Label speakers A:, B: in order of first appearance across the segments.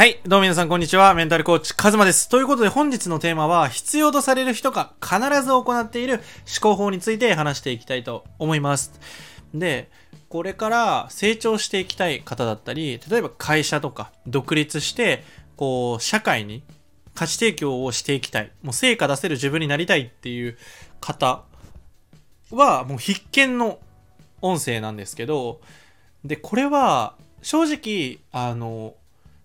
A: はい。どうも皆さん、こんにちは。メンタルコーチ、カズマです。ということで、本日のテーマは、必要とされる人が必ず行っている思考法について話していきたいと思います。で、これから成長していきたい方だったり、例えば会社とか、独立して、こう、社会に価値提供をしていきたい。もう成果出せる自分になりたいっていう方は、もう必見の音声なんですけど、で、これは、正直、あの、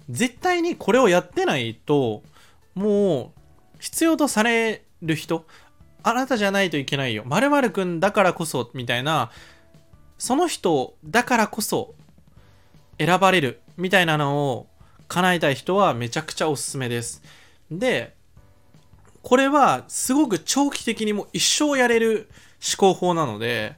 A: 絶対にこれをやってないともう必要とされる人あなたじゃないといけないよ。〇〇くんだからこそみたいなその人だからこそ選ばれるみたいなのを叶えたい人はめちゃくちゃおすすめです。でこれはすごく長期的にも一生やれる思考法なので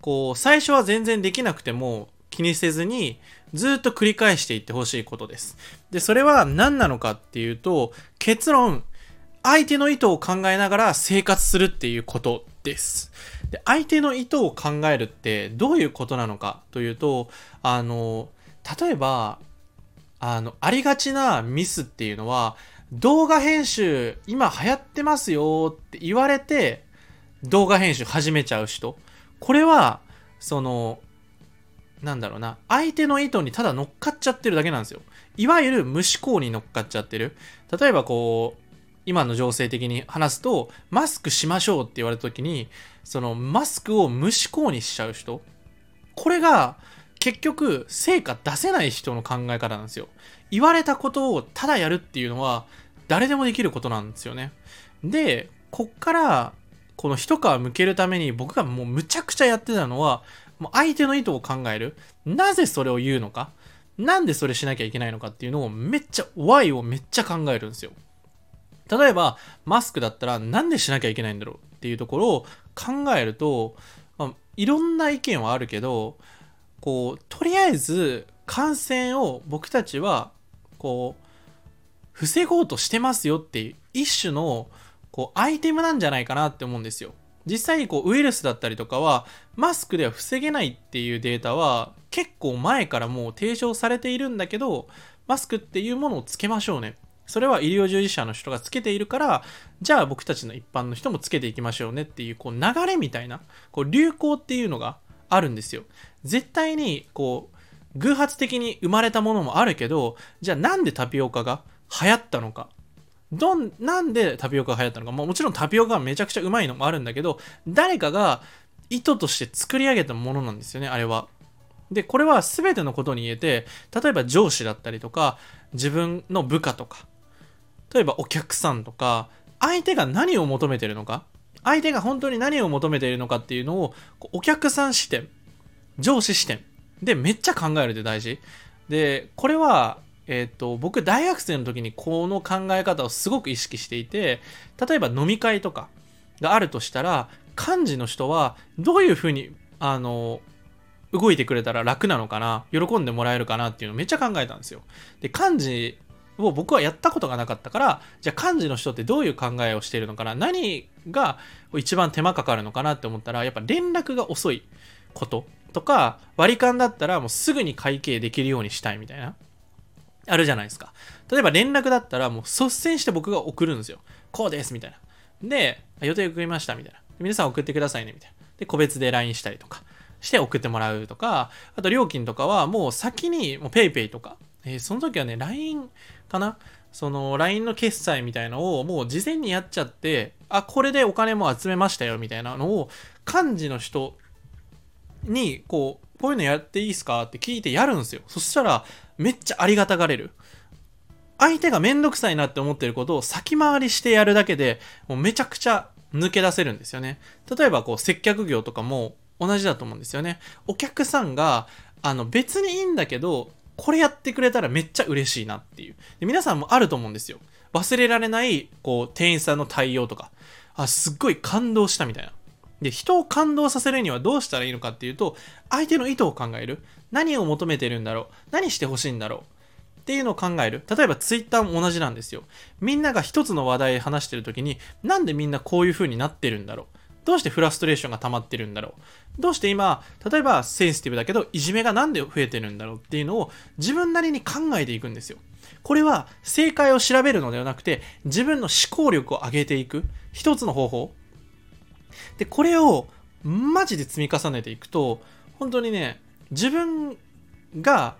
A: こう最初は全然できなくても気にせずにずっと繰り返していってほしいことです。で、それは何なのかっていうと、結論、相手の意図を考えながら生活するっていうことです。で、相手の意図を考えるってどういうことなのかというと、あの、例えば、あの、ありがちなミスっていうのは、動画編集今流行ってますよって言われて、動画編集始めちゃう人。これは、その、なんだろうな、相手の意図にただ乗っかっちゃってるだけなんですよ。いわゆる無思考に乗っかっちゃってる。例えばこう、今の情勢的に話すと、マスクしましょうって言われた時に、そのマスクを無思考にしちゃう人。これが結局成果出せない人の考え方なんですよ。言われたことをただやるっていうのは誰でもできることなんですよね。で、こっからこの一皮向けるために僕がもうむちゃくちゃやってたのは、もう相手の意図を考える。なぜそれを言うのか。なんでそれしなきゃいけないのかっていうのをめっちゃ、Y をめっちゃ考えるんですよ。例えば、マスクだったらなんでしなきゃいけないんだろう？っていうところを考えると、まあ、いろんな意見はあるけど、こう、とりあえず感染を僕たちは、こう、防ごうとしてますよっていう一種のこうアイテムなんじゃないかなって思うんですよ。実際にこうウイルスだったりとかはマスクでは防げないっていうデータは結構前からもう提唱されているんだけどマスクっていうものをつけましょうね。それは医療従事者の人がつけているからじゃあ僕たちの一般の人もつけていきましょうねっていうこう流れみたいなこう流行っていうのがあるんですよ。絶対にこう偶発的に生まれたものもあるけどじゃあなんでタピオカが流行ったのか。どん、なんでタピオカが流行ったのか、まあ、もちろんタピオカがめちゃくちゃうまいのもあるんだけど、誰かが意図として作り上げたものなんですよね、あれは。で、これは全てのことに言えて、例えば上司だったりとか、自分の部下とか、例えばお客さんとか、相手が何を求めてるのか、相手が本当に何を求めているのかっていうのを、お客さん視点、上司視点でめっちゃ考えるって大事。で、これは、えーと、僕大学生の時にこの考え方をすごく意識していて例えば飲み会とかがあるとしたら幹事の人はどういうふうにあの動いてくれたら楽なのかな喜んでもらえるかなっていうのをめっちゃ考えたんですよ。で幹事を僕はやったことがなかったからじゃあ幹事の人ってどういう考えをしているのかな何が一番手間かかるのかなって思ったらやっぱ連絡が遅いこととか割り勘だったらもうすぐに会計できるようにしたいみたいなあるじゃないですか。例えば連絡だったらもう率先して僕が送るんですよ。こうですみたいな。で、予定送りましたみたいな。皆さん送ってくださいねみたいな。で、個別で LINE したりとかして送ってもらうとか、あと料金とかはもう先にもう PayPay とか、えー、その時はね、LINE かな？その LINE の決済みたいのをもう事前にやっちゃって、あ、これでお金も集めましたよみたいなのを幹事の人にこう、こういうのやっていいですか？って聞いてやるんですよ。そしたら、めっちゃありがたがれる。相手がめんどくさいなって思ってることを先回りしてやるだけで、もうめちゃくちゃ抜け出せるんですよね。例えばこう接客業とかも同じだと思うんですよね。お客さんが、あの別にいいんだけど、これやってくれたらめっちゃ嬉しいなっていう。で皆さんもあると思うんですよ。忘れられない、こう、店員さんの対応とか。あ、すっごい感動したみたいな。で、人を感動させるにはどうしたらいいのかっていうと、相手の意図を考える。何を求めてるんだろう何してほしいんだろうっていうのを考える。例えばツイッターも同じなんですよ。みんなが一つの話題話してる時に、なんでみんなこういう風になってるんだろうどうしてフラストレーションが溜まってるんだろうどうして今、例えばセンシティブだけど、いじめがなんで増えてるんだろうっていうのを自分なりに考えていくんですよ。これは正解を調べるのではなくて、自分の思考力を上げていく一つの方法。で、これをマジで積み重ねていくと、本当にね、自分が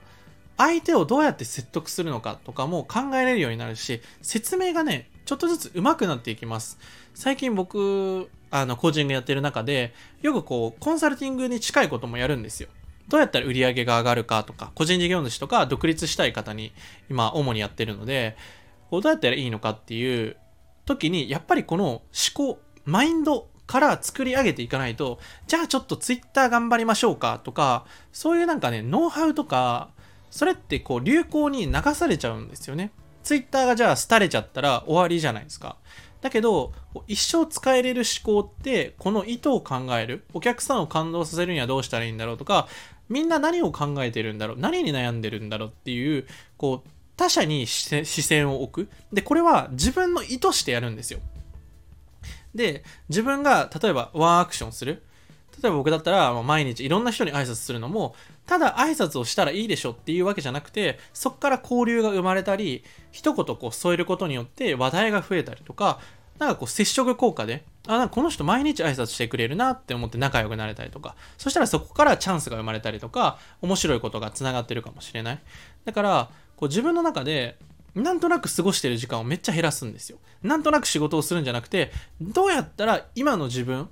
A: 相手をどうやって説得するのかとかも考えれるようになるし、説明がね、ちょっとずつ上手くなっていきます。最近僕、あの、コーチングやってる中で、よくこう、コンサルティングに近いこともやるんですよ。どうやったら売り上げが上がるかとか、個人事業主とか独立したい方に今主にやってるので、こうどうやったらいいのかっていう時に、やっぱりこの思考、マインドから作り上げていかないと、じゃあちょっとツイッター頑張りましょうかとか、そういうなんかね、ノウハウとか、それってこう流行に流されちゃうんですよね。ツイッターがじゃあ廃れちゃったら終わりじゃないですか。だけど、一生使えれる思考って、この意図を考える、お客さんを感動させるにはどうしたらいいんだろうとか、みんな何を考えてるんだろう何に悩んでるんだろうっていう、こう、他者に視線を置く。で、これは自分の意図してやるんですよ。で、自分が例えばワンアクションする。例えば僕だったら毎日いろんな人に挨拶するのも、ただ挨拶をしたらいいでしょっていうわけじゃなくて、そこから交流が生まれたり、一言こう添えることによって話題が増えたりとか、なんかこう接触効果で、あ、なんかこの人毎日挨拶してくれるなって思って仲良くなれたりとか、そしたらそこからチャンスが生まれたりとか、面白いことが繋がってるかもしれない。だから、こう自分の中で、なんとなく過ごしてる時間をめっちゃ減らすんですよ。なんとなく仕事をするんじゃなくて、どうやったら今の自分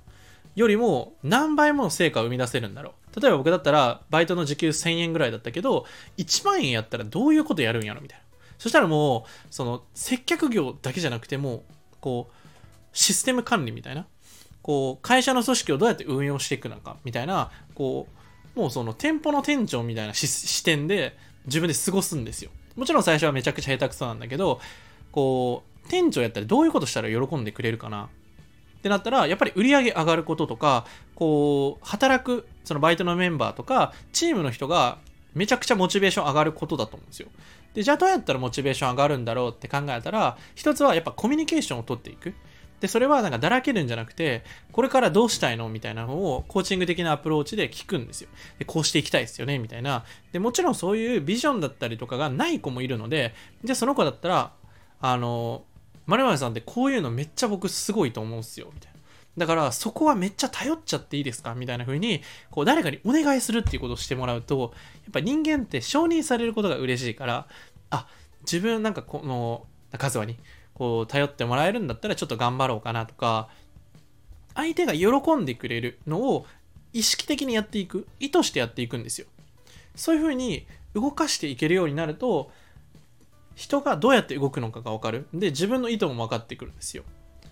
A: よりも何倍もの成果を生み出せるんだろう。例えば僕だったら、バイトの時給1000円ぐらいだったけど、1万円やったらどういうことやるんやろみたいな。そしたらもう、その、接客業だけじゃなくても、こう、システム管理みたいな、こう、会社の組織をどうやって運用していくのかみたいな、こう、もうその店舗の店長みたいな視点で自分で過ごすんですよ。もちろん最初はめちゃくちゃ下手くそなんだけど、こう、店長やったらどういうことしたら喜んでくれるかな？ってなったら、やっぱり売り上げ上がることとか、こう、働く、そのバイトのメンバーとか、チームの人がめちゃくちゃモチベーション上がることだと思うんですよ。で、じゃあどうやったらモチベーション上がるんだろうって考えたら、一つはやっぱコミュニケーションをとっていく。で、それはなんかだらけるんじゃなくて、これからどうしたいのみたいなのをコーチング的なアプローチで聞くんですよ。で、こうしていきたいですよねみたいな。で、もちろんそういうビジョンだったりとかがない子もいるので、じゃあその子だったら、あの、まるさんってこういうのめっちゃ僕すごいと思うんすよ、みたいな。だからそこはめっちゃ頼っちゃっていいですかみたいな風に、こう誰かにお願いするっていうことをしてもらうと、やっぱ人間って承認されることが嬉しいから、あ、自分なんかこの、中津にこう頼ってもらえるんだったらちょっと頑張ろうかなとか相手が喜んでくれるのを意識的にやっていく意図してやっていくんですよ。そういうふうに動かしていけるようになると人がどうやって動くのかが分かる。で自分の意図も分かってくるんですよ。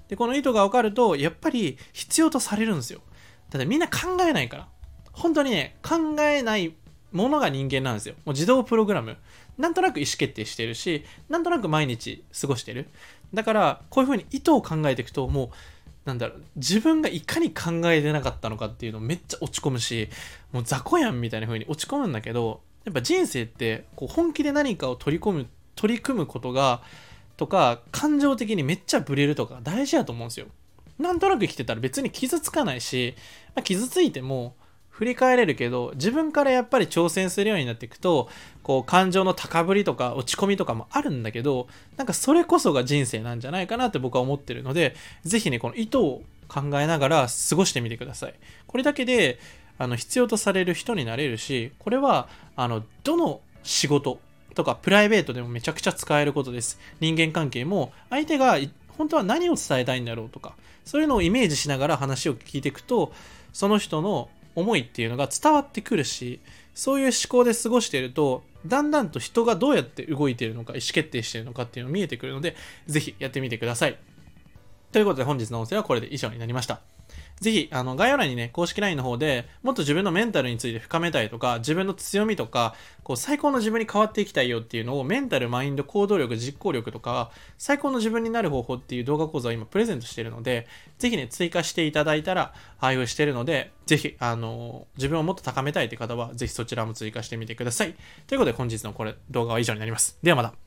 A: でこの意図が分かるとやっぱり必要とされるんですよ。だってみんな考えないから。本当にね考えないものが人間なんですよ。もう自動プログラム。なんとなく意思決定してるしなんとなく毎日過ごしてる。だからこういうふうに意図を考えていくともうなんだろう自分がいかに考えてなかったのかっていうのめっちゃ落ち込むしもう雑魚やんみたいな風に落ち込むんだけどやっぱ人生ってこう本気で何かを取り込む取り組むことがとか感情的にめっちゃブレるとか大事だと思うんですよ。なんとなく生きてたら別に傷つかないし、まあ、傷ついても振り返れるけど自分からやっぱり挑戦するようになっていくとこう感情の高ぶりとか落ち込みとかもあるんだけどなんかそれこそが人生なんじゃないかなって僕は思ってるので是非ねこの意図を考えながら過ごしてみてください。これだけであの必要とされる人になれるしこれはあのどの仕事とかプライベートでもめちゃくちゃ使えることです。人間関係も相手が本当は何を伝えたいんだろうとかそういうのをイメージしながら話を聞いていくとその人の思いっていうのが伝わってくるしそういう思考で過ごしているとだんだんと人がどうやって動いているのか意思決定しているのかっていうのが見えてくるので是非やってみてください。ということで本日の音声はこれで以上になりました。ぜひ、あの、概要欄にね、公式 LINE の方でもっと自分のメンタルについて深めたいとか、自分の強みとか、こう、最高の自分に変わっていきたいよっていうのを、メンタル、マインド、行動力、実行力とか、最高の自分になる方法っていう動画講座を今プレゼントしてるので、ぜひね、追加していただいたら、配布してるので、ぜひ、あの、自分をもっと高めたいって方は、ぜひそちらも追加してみてください。ということで、本日のこれ、動画は以上になります。ではまた。